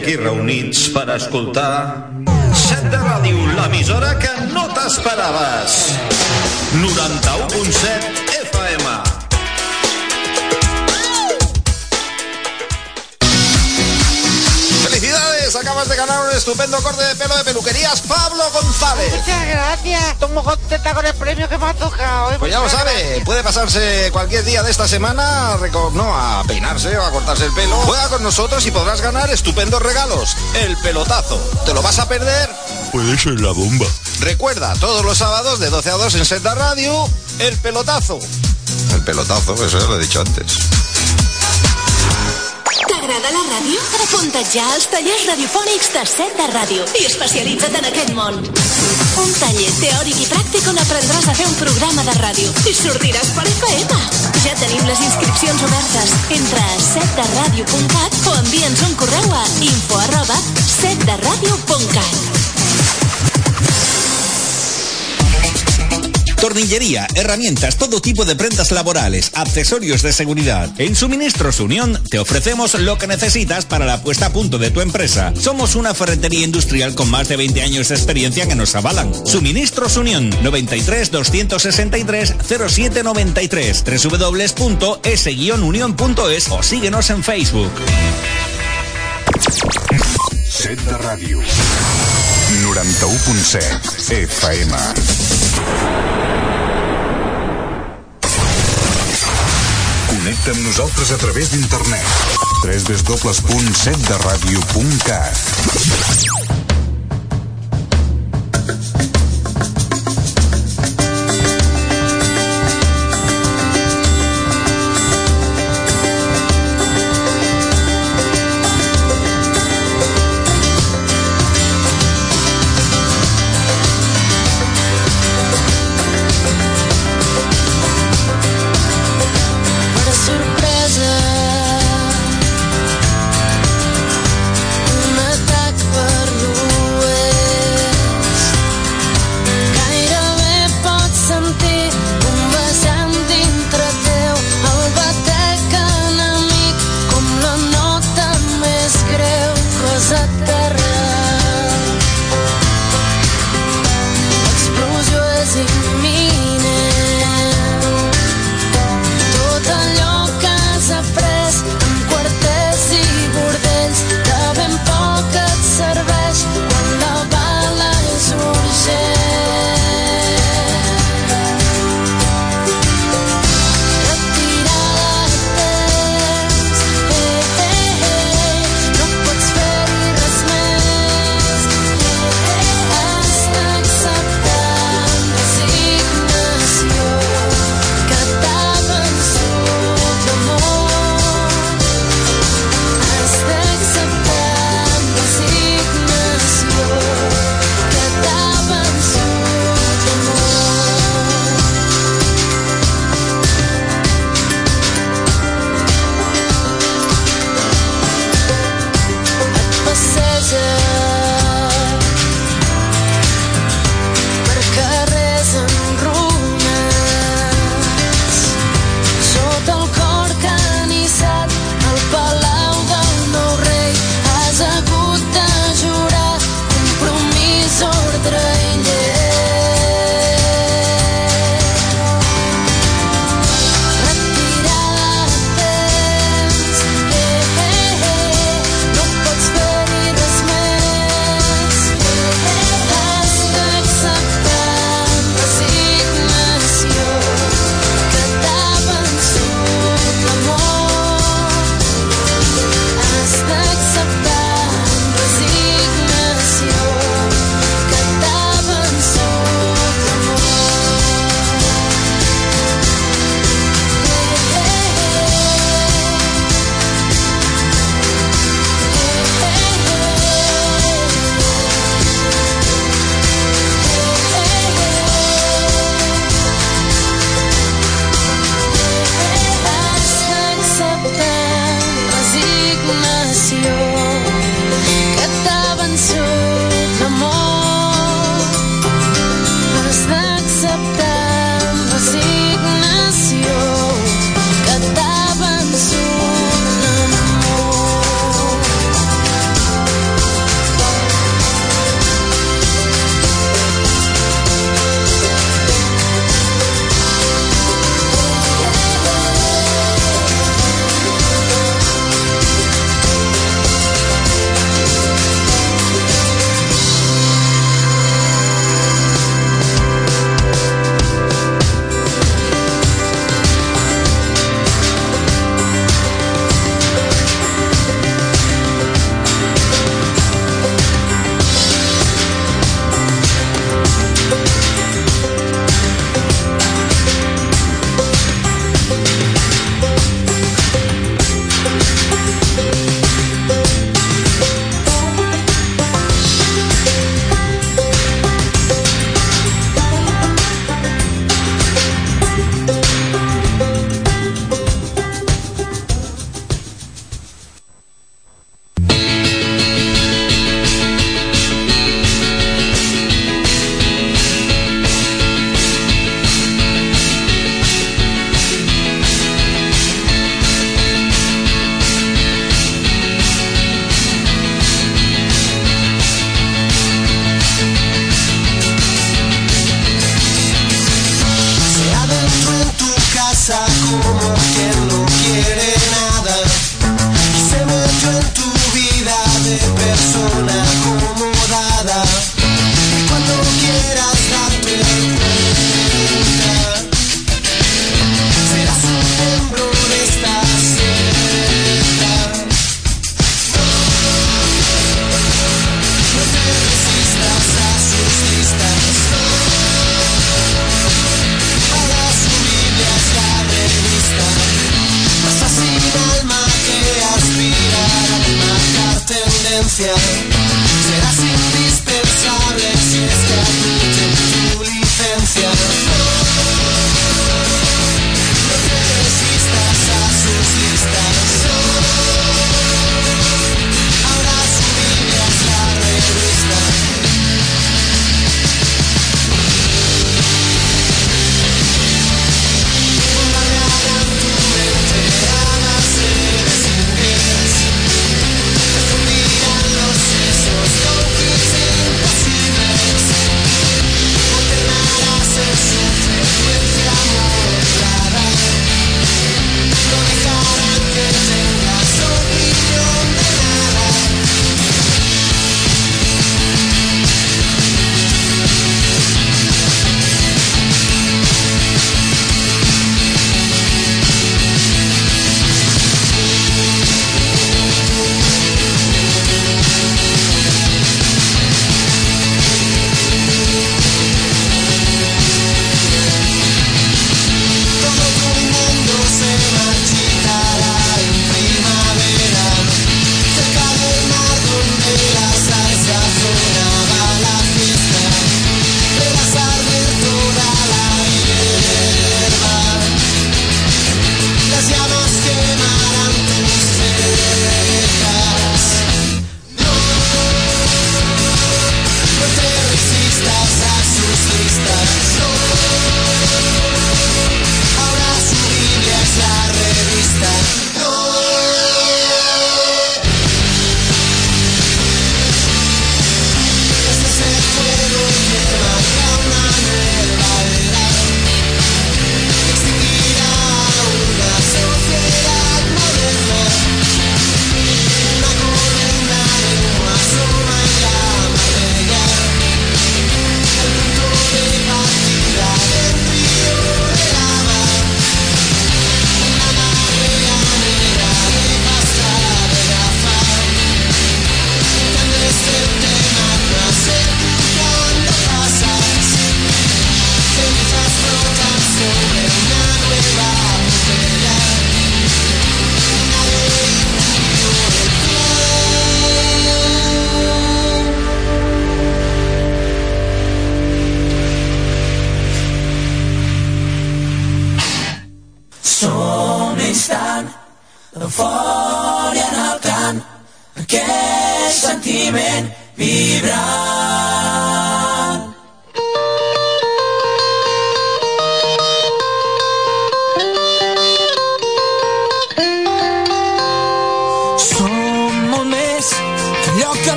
aquí reunits per escoltar Set de Ràdio, l'emissora que no t'esperaves. 91.7 de ganar un estupendo corte de pelo de peluquerías Pablo González. Muchas gracias. Estoy muy contenta con el premio que me ha tocado. ¿eh? Pues ya lo sabe, gracias. puede pasarse cualquier día de esta semana no, a peinarse o a cortarse el pelo. Juega con nosotros y podrás ganar estupendos regalos. El pelotazo. ¿Te lo vas a perder? Puede ser la bomba. Recuerda, todos los sábados de 12 a 2 en Seta Radio, el pelotazo. El pelotazo, eso ya lo he dicho antes. T'agrada la ràdio? Apunta't ja als tallers radiofònics de set de ràdio i especialitza't en aquest món. Un taller teòric i pràctic on aprendràs a fer un programa de ràdio i sortiràs per FM. Ja tenim les inscripcions obertes. Entra a setderadio.cat o envia'ns un correu a info arroba setderadio.cat. Tornillería, herramientas, todo tipo de prendas laborales, accesorios de seguridad. En Suministros Unión te ofrecemos lo que necesitas para la puesta a punto de tu empresa. Somos una ferretería industrial con más de 20 años de experiencia que nos avalan. Suministros Unión 93 263 0793 www.s-unión.es o síguenos en Facebook. Set de ràdio. 91.7 FM. Connecta amb nosaltres a través d'internet. www.setderadio.cat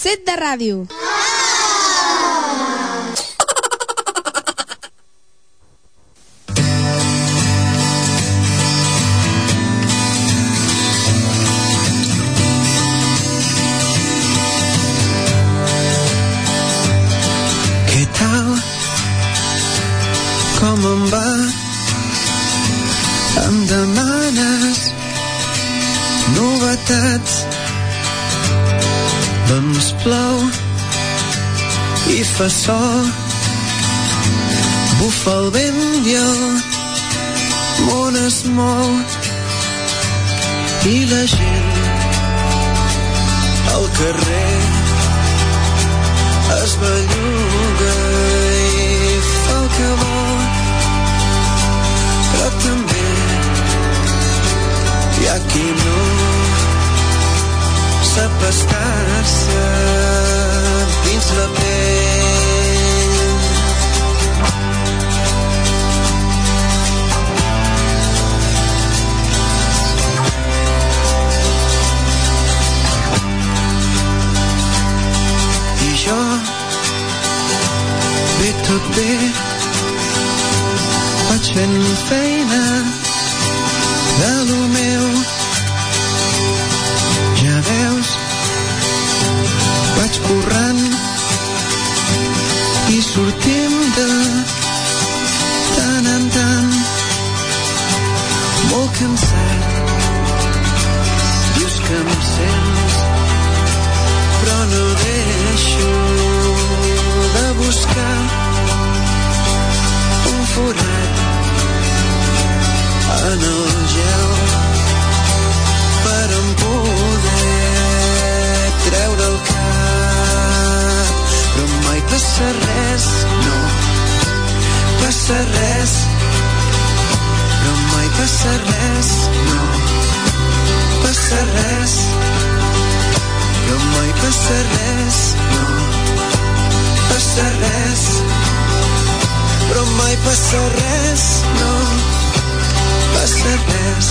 Set de Ràdio. Què en el gel per em poder treure el cap. Però mai passa res no passa res. Però mai passa res no passa res. Però mai passa res no passa res. Però mai passa res no passa res passa res.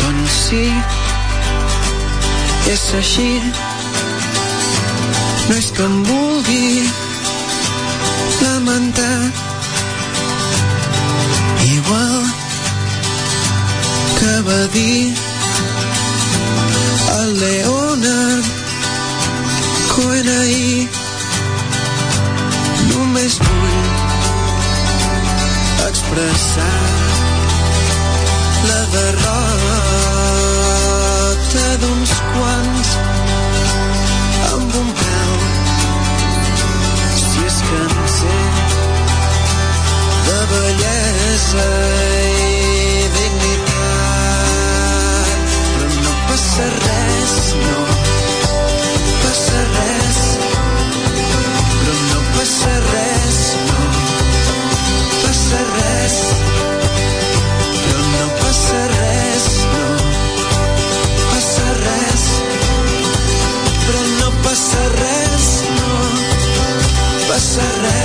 Doncs sí, és així. No és que em vulgui lamentar. Igual que va dir Cohen ahir. Només vull expressar la derrota d'uns quants amb un peu si és que en sé de bellesa passa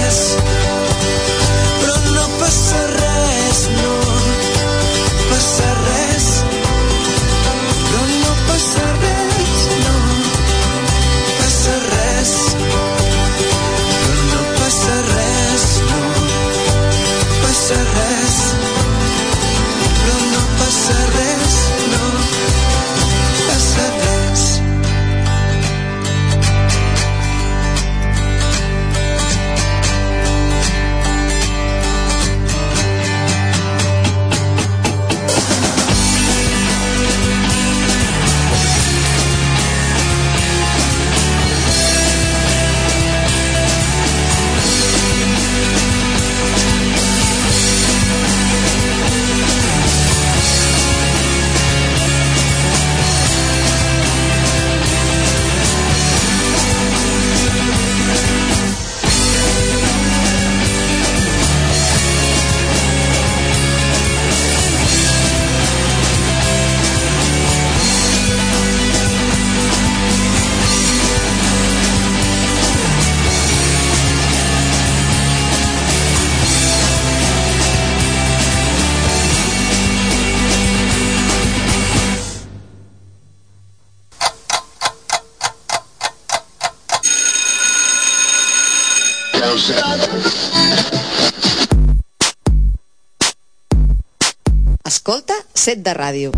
De.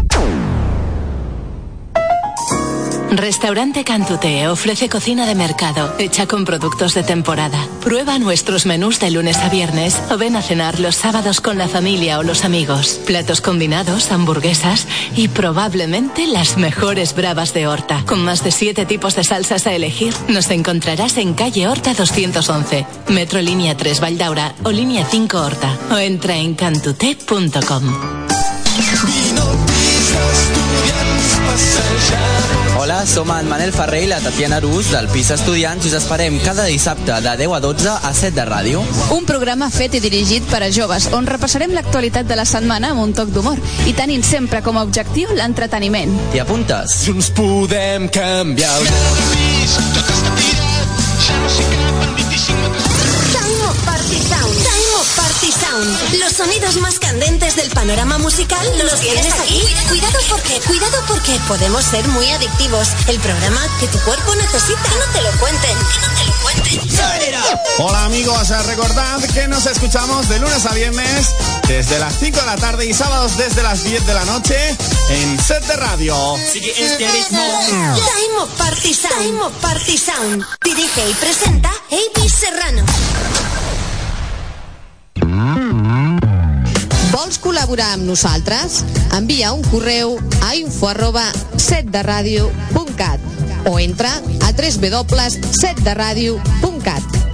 Restaurante Cantute ofrece cocina de mercado, hecha con productos de temporada. Prueba nuestros menús de lunes a viernes o ven a cenar los sábados con la familia o los amigos. Platos combinados, hamburguesas y probablemente las mejores bravas de Horta. Con más de siete tipos de salsas a elegir, nos encontrarás en calle Horta 211, Metro Línea 3 Valdaura o Línea 5 Horta. O entra en cantute.com. Hola, som en Manel Ferrer i la Tatiana Rus del Pis Estudiants i us esperem cada dissabte de 10 a 12 a 7 de ràdio. Un programa fet i dirigit per a joves, on repassarem l'actualitat de la setmana amb un toc d'humor i tenint sempre com a objectiu l'entreteniment. T'hi apuntes? Junts podem canviar el Tango Sound. Los sonidos más candentes del panorama musical los tienes aquí. Cuidado porque, cuidado porque podemos ser muy adictivos. El programa que tu cuerpo necesita. Que no te lo cuenten. Que no te lo cuenten. Hola amigos, recordad que nos escuchamos de lunes a viernes desde las 5 de la tarde y sábados desde las 10 de la noche en Set de Radio. Sigue este ritmo. Time of Party Sound. Time of Party Sound. Dirige y presenta A.B. Serrano. Vols col·laborar amb nosaltres? Envia un correu a info arroba setderadio.cat o entra a www.setderadio.cat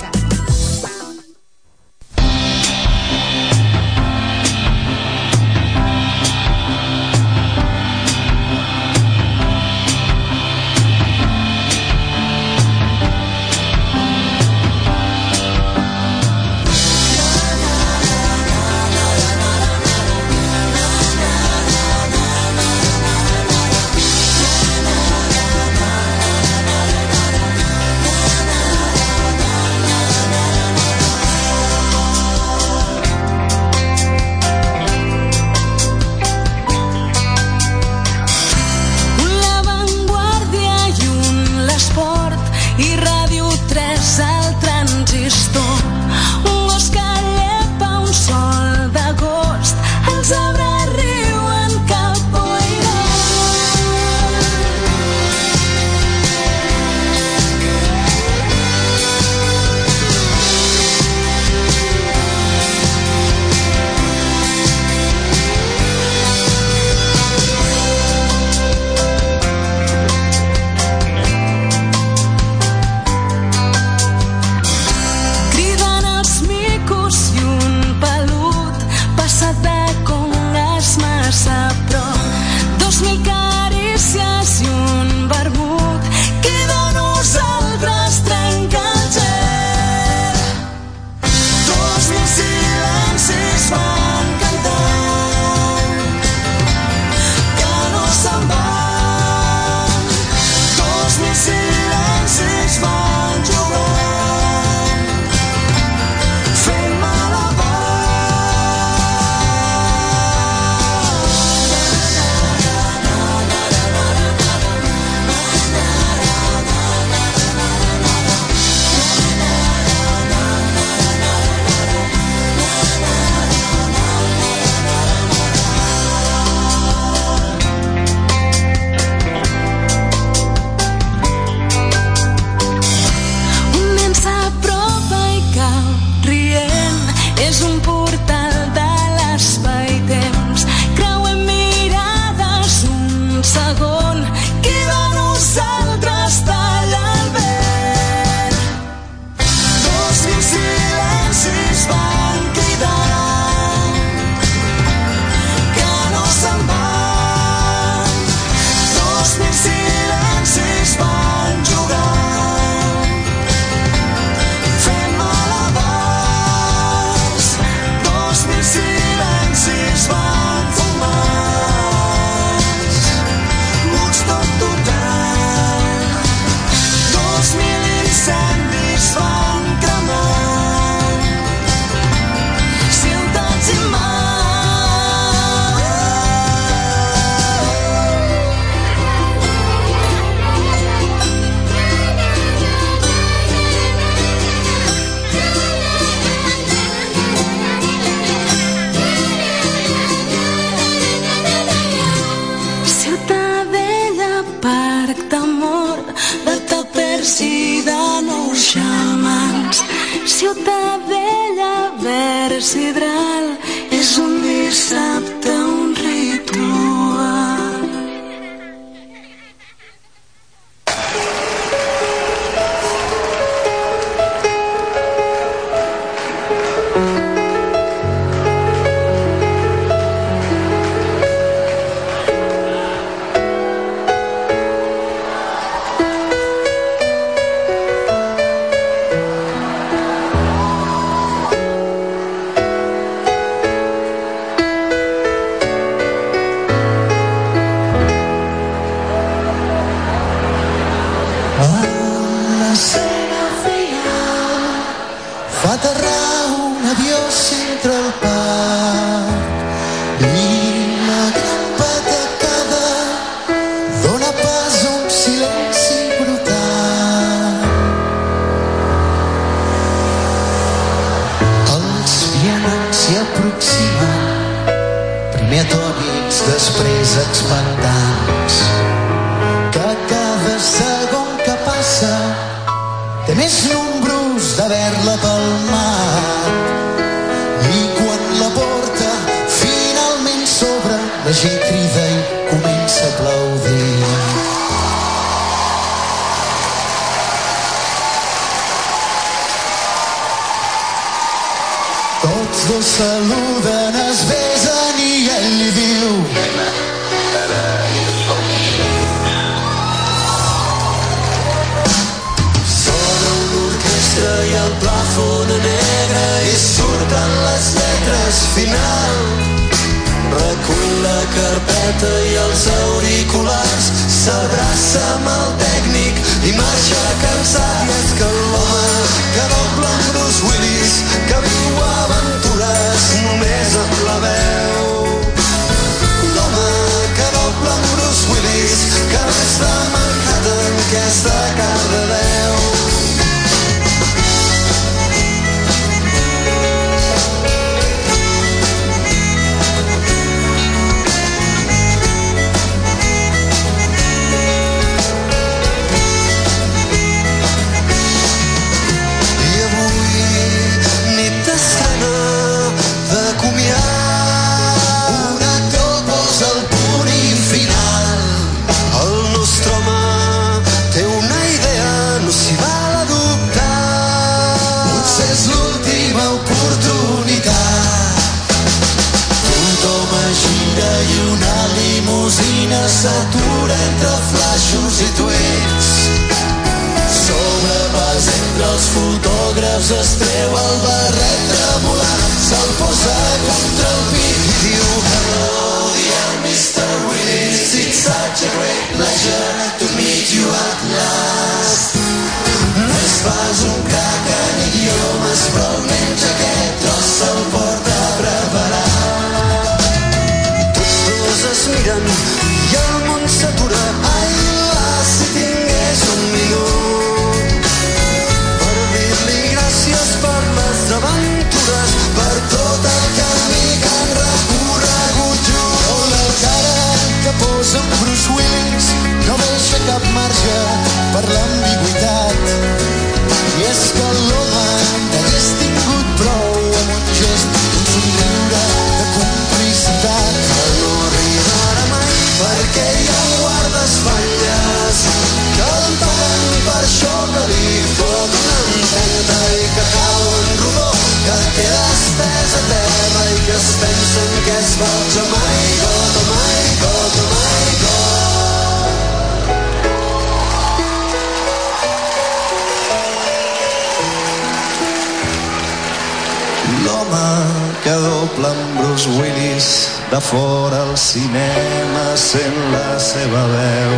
cinema sent la seva veu.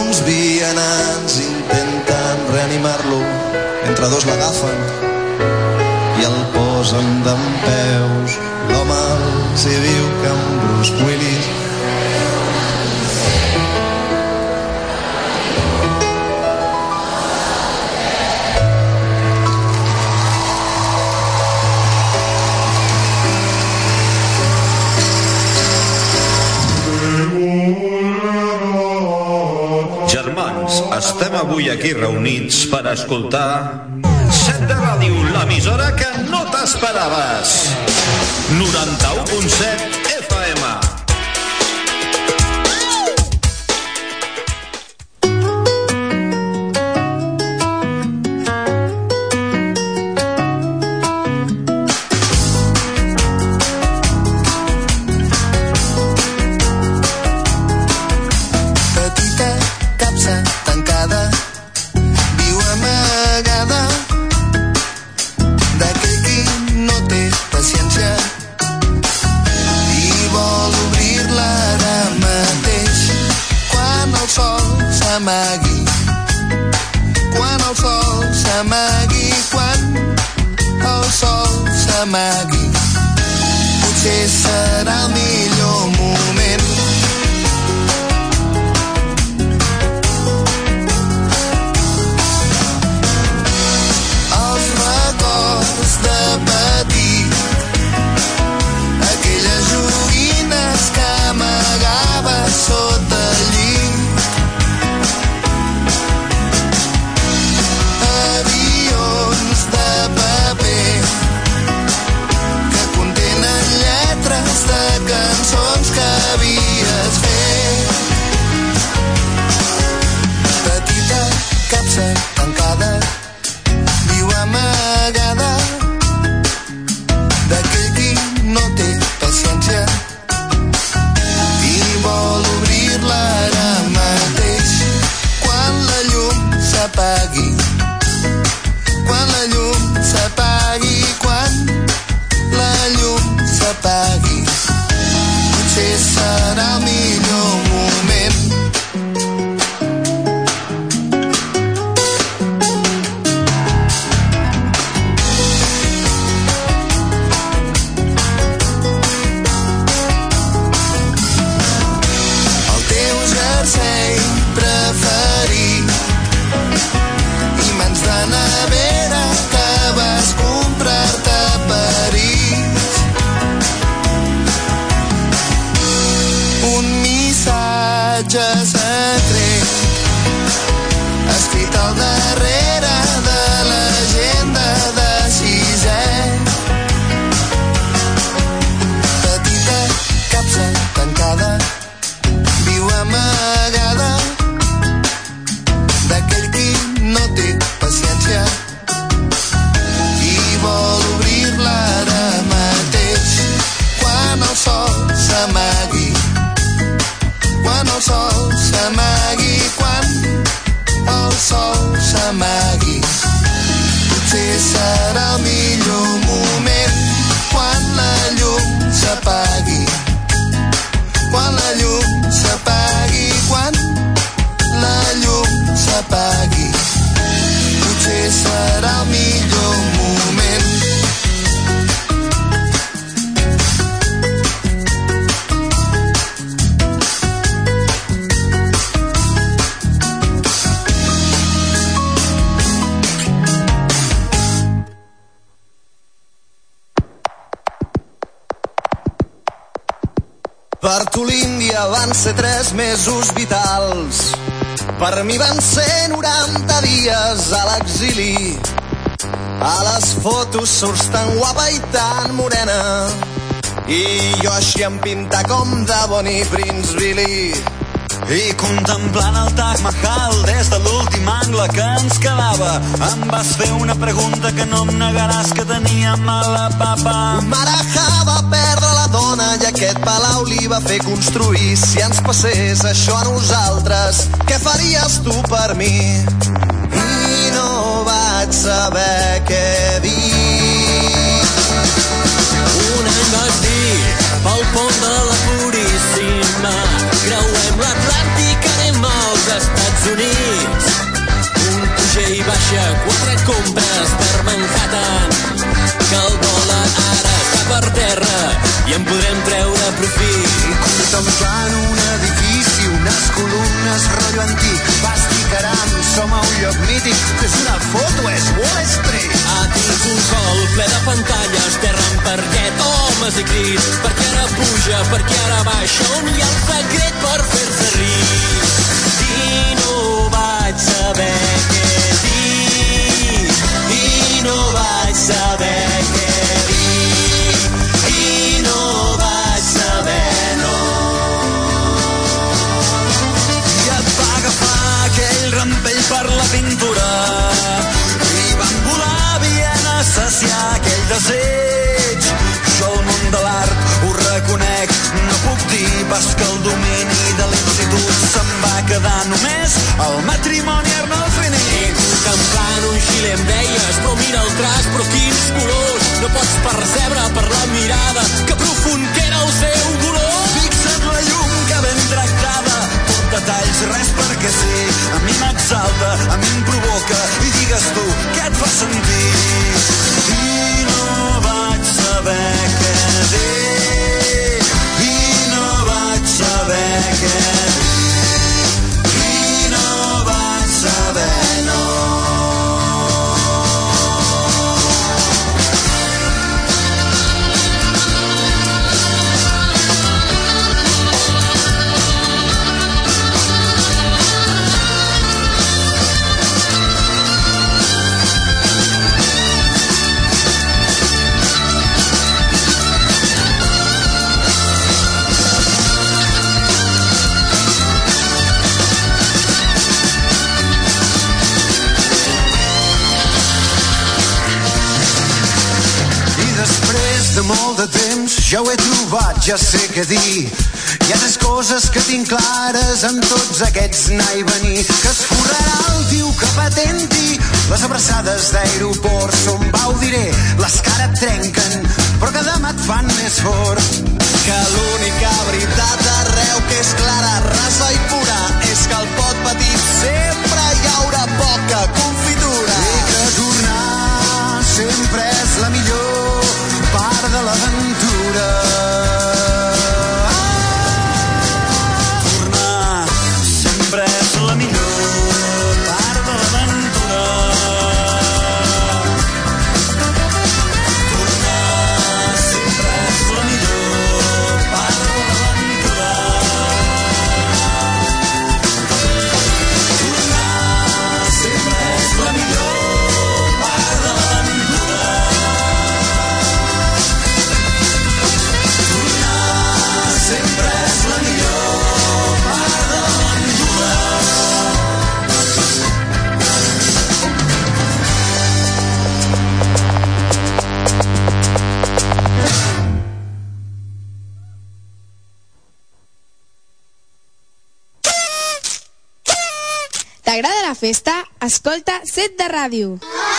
Uns vianants intenten reanimar-lo, entre dos l'agafen i el posen d'en peus. L'home els hi diu que en Bruce Willis Estem avui aquí reunits per escoltar Set de Ràdio, l'emissora que no t'esperaves. 91.7 Per tu l'Índia van ser tres mesos vitals. Per mi van ser 90 dies a l'exili. A les fotos surts tan guapa i tan morena. I jo així em pinta com de Bonnie Prince Billy. I contemplant el Taj Mahal des de l'últim angle que ens quedava em vas fer una pregunta que no em negaràs que tenia mala papa. Marajà va perdre la dona i aquest palau li va fer construir. Si ens passés això a nosaltres, què faries tu per mi? I no vaig saber què dir. Un any vas dir, pel pont de la baixa, quatre compres per Manhattan, que el dòlar ara està per terra i en podrem treure profit. Contemplant un edifici, unes columnes, rotllo antic, basti caram, som a un lloc mític, és una foto, és Wall Street. A dins un hall ple de pantalles, terra en parquet, homes i crits, perquè ara puja, perquè ara baixa, on hi ha el secret per fer-se rics. desig. Jo el món de l'art ho reconec, no puc dir pas que el domini de l'institut se'n va quedar només el matrimoni Arnau Fini. Ets campant un xile em deies, però mira el traç, però quins colors. No pots percebre per la mirada que profund que era el seu dolor. Fixa't la llum que ben tractada detalls, res perquè sí. A mi m'exalta, a mi em provoca i digues tu què et fa sentir. I no vaig saber què ja sé què dir. Hi ha tres coses que tinc clares amb tots aquests anar i venir. Que es forrarà el diu que patenti, les abraçades d'aeroport són va, ho diré, les que ara et trenquen, però que demà et fan més fort. Que l'única veritat arreu que és clara, rasa i pura és que al pot petit sempre hi haurà poca confitura. I que tornar sempre és la millor Escolta Set de Ràdio. apartament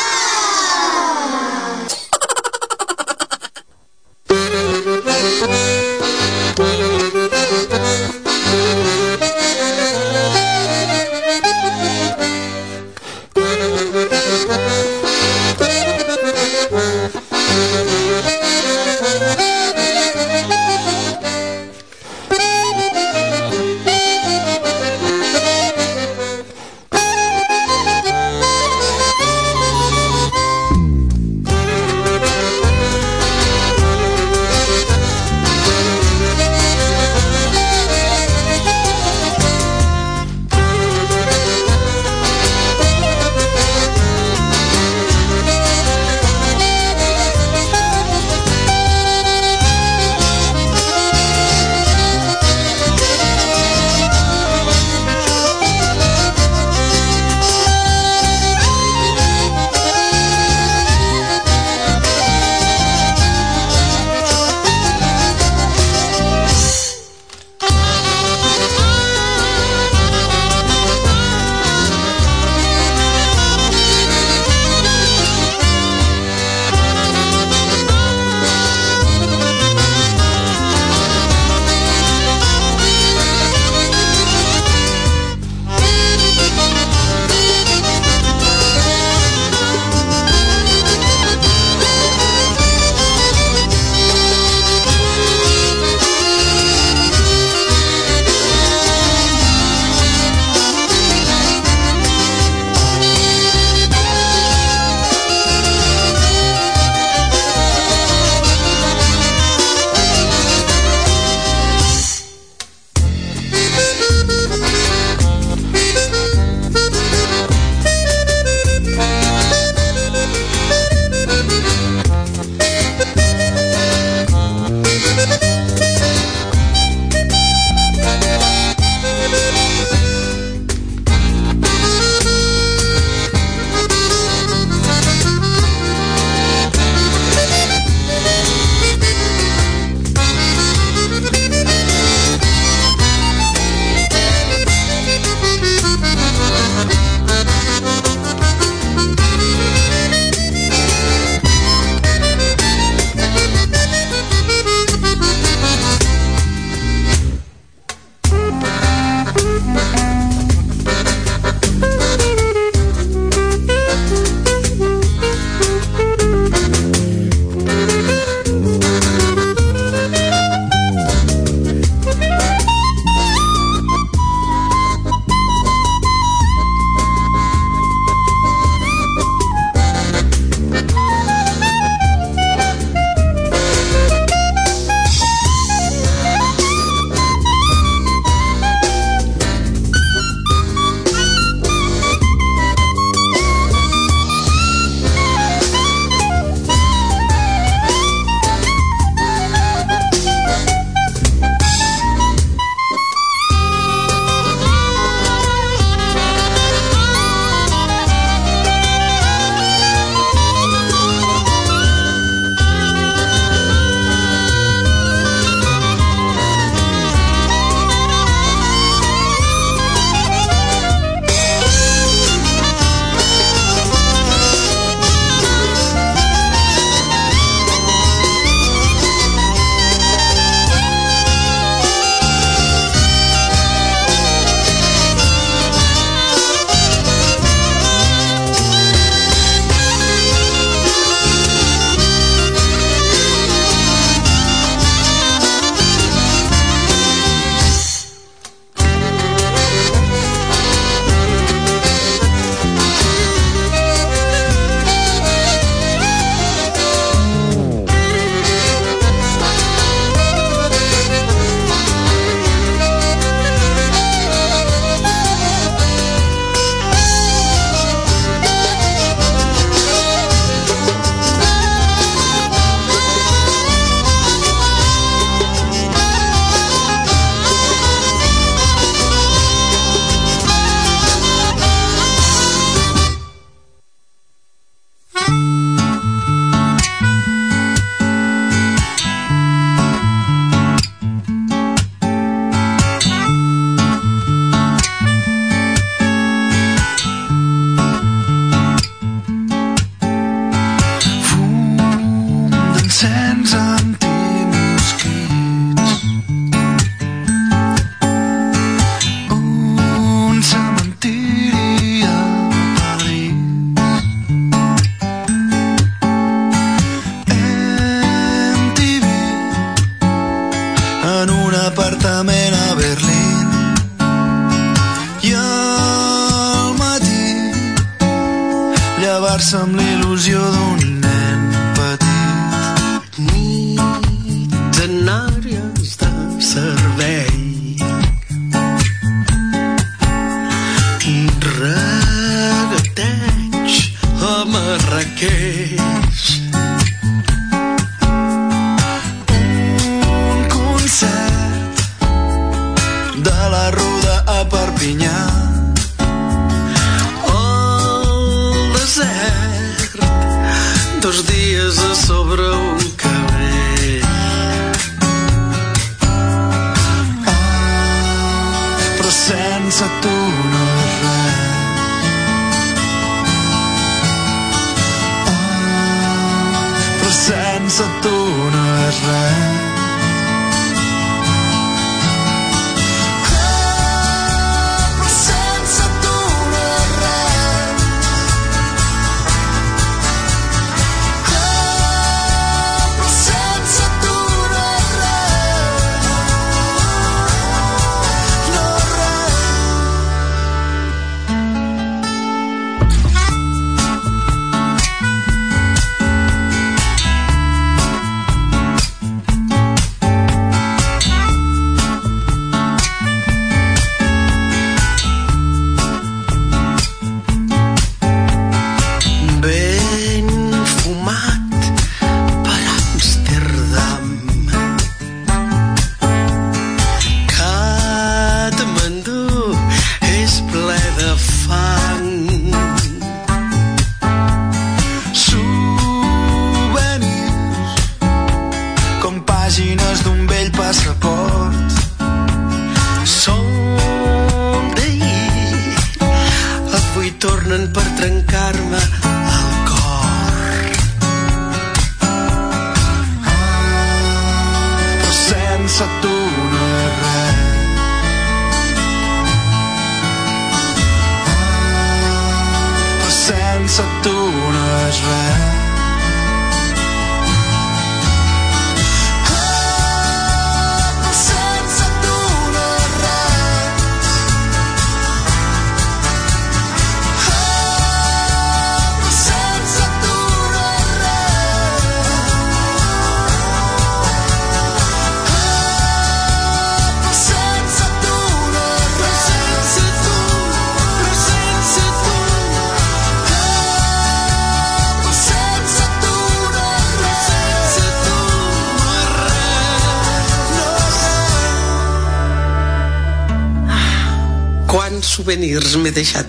Me deixar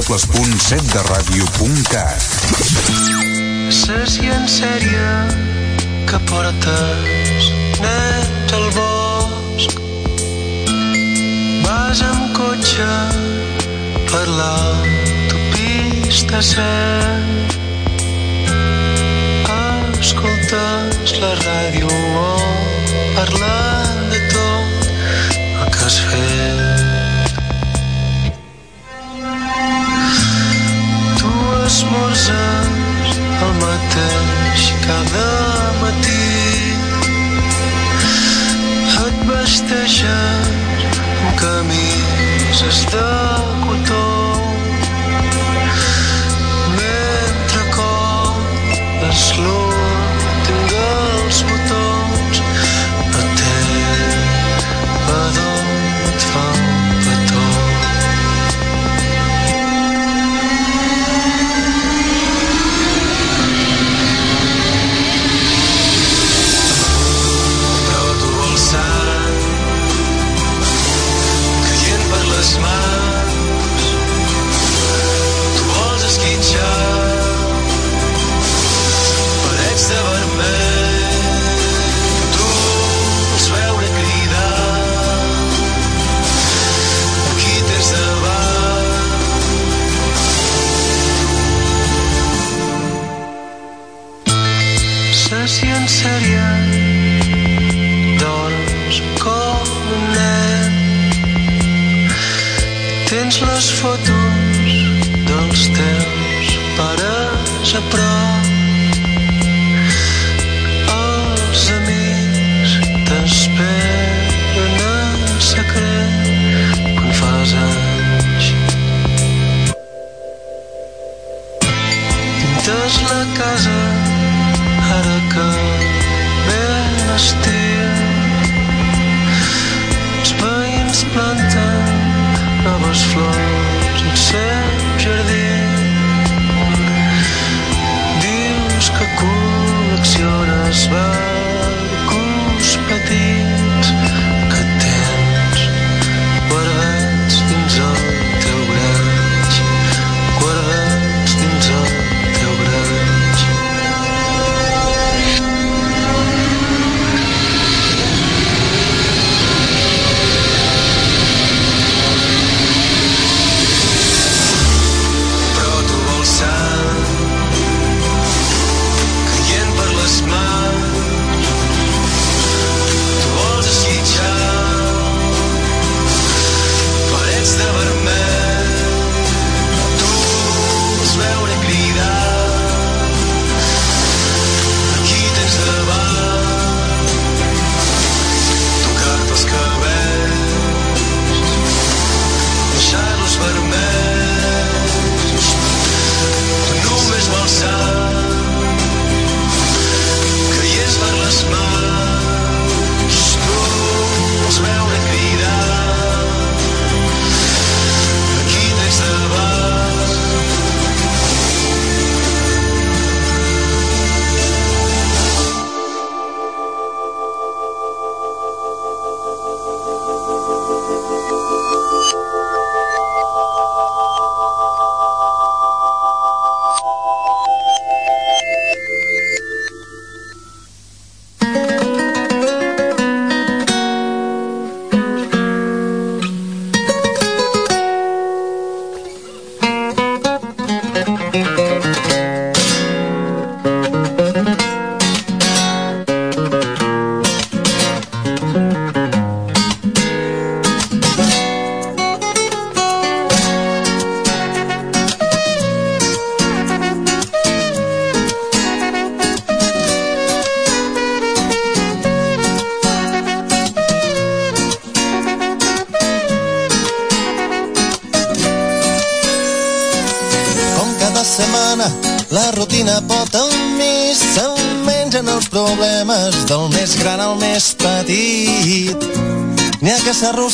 www.setderadio.cat Sessió ciència sèrie que portes net al bosc. Vas amb cotxe per l'autopista set. Escoltes la ràdio oh, o parlant de tot el que has fet. despertes cada matí et vesteixes amb camises de cotó mentre col les llums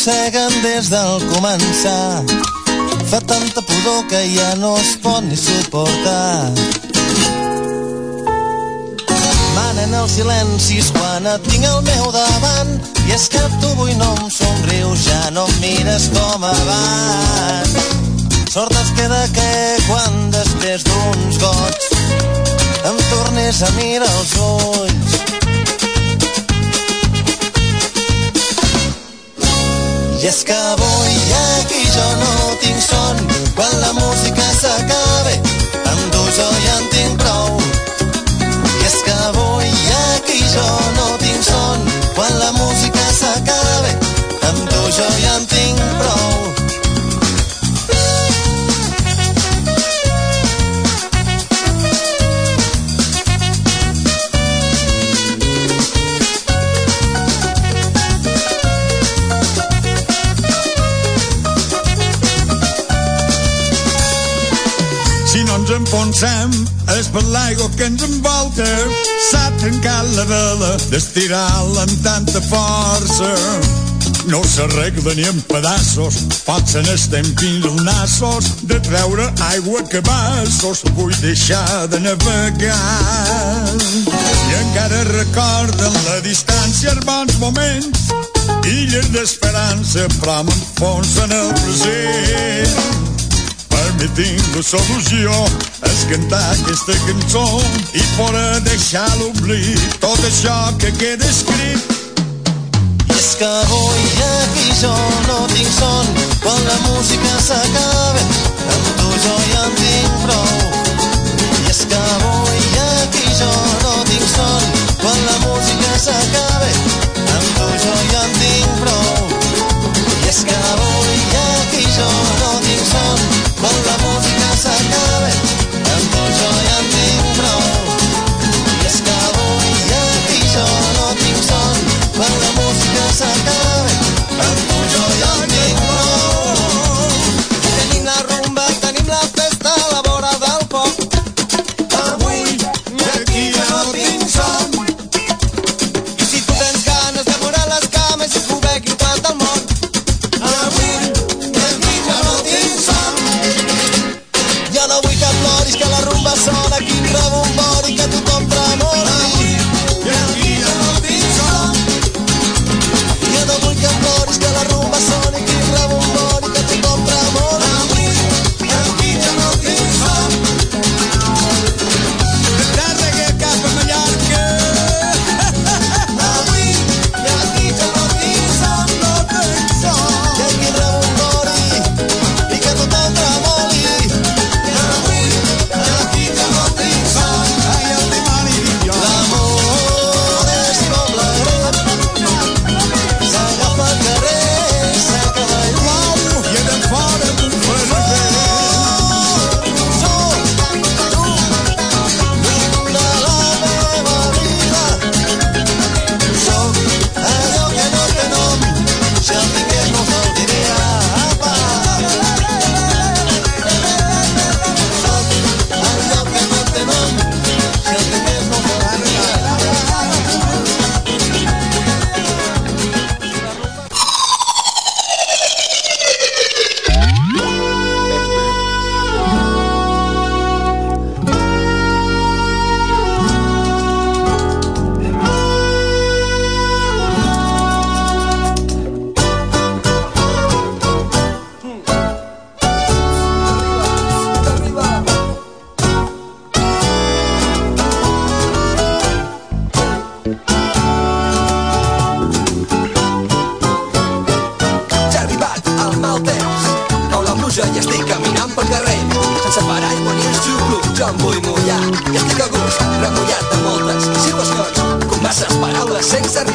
arrosseguen des del començar. Fa tanta pudor que ja no es pot ni suportar. Manen els silencis quan et tinc al meu davant i és que tu avui no em somrius, ja no em mires com abans. Sort es queda que quan després d'uns gots em tornes a mirar els ulls És que avui aquí jo no tinc son. Quan la música s'acabe amb tu jo ja en tinc prou és per l'aigua que ens envolta. S'ha trencat la vela d'estirar-la amb tanta força. No s'arregla ni en pedaços, potser n'estem fins els nassos de treure aigua a cabassos. Vull deixar de navegar. I encara recorden la distància, els bons moments, illes d'esperança, però m'enfonsen el present. Mi tinc la solució és cantar aquesta cançó i poder deixar l'oblit tot això que queda escrit. I és que avui aquí jo no tinc son quan la música s'acaba amb tu jo ja en tinc prou i és que avui aquí jo no tinc son quan la música s'acaba amb tu jo ja en tinc prou i és que avui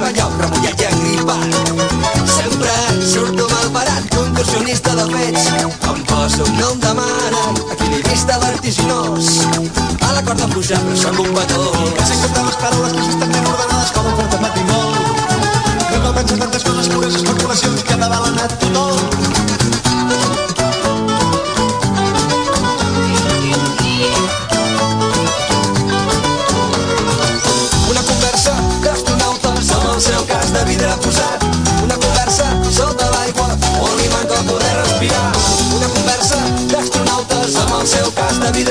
enlloc Remullat i engripat Sempre surto malparat Contorsionista de fets. On poso no em demanen Equilibrista vertiginós. A la corda fluixa però sóc un petó. Quasi comptar les paraules que s'estan ben ordenades com un fort de patrimol. Que no penses tantes coses pures,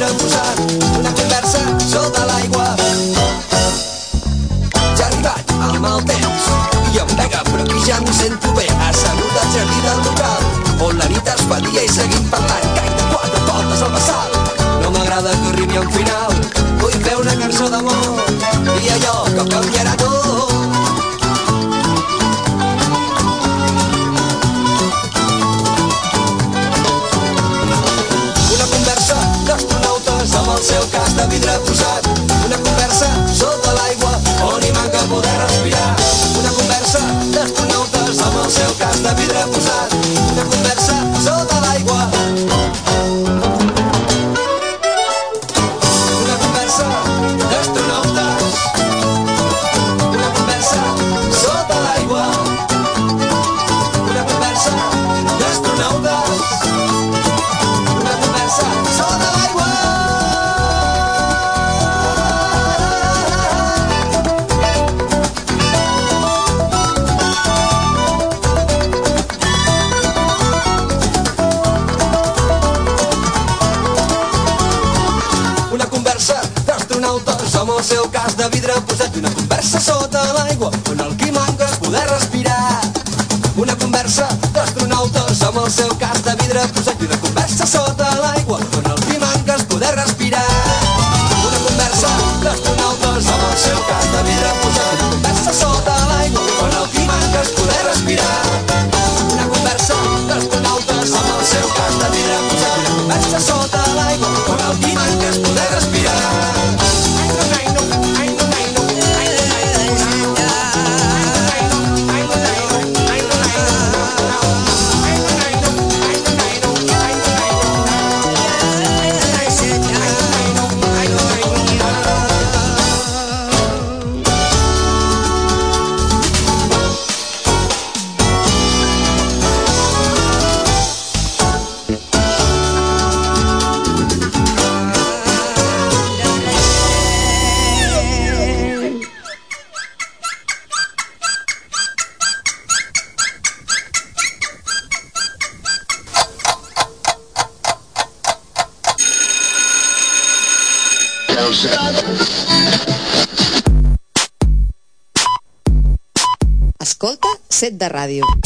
el Set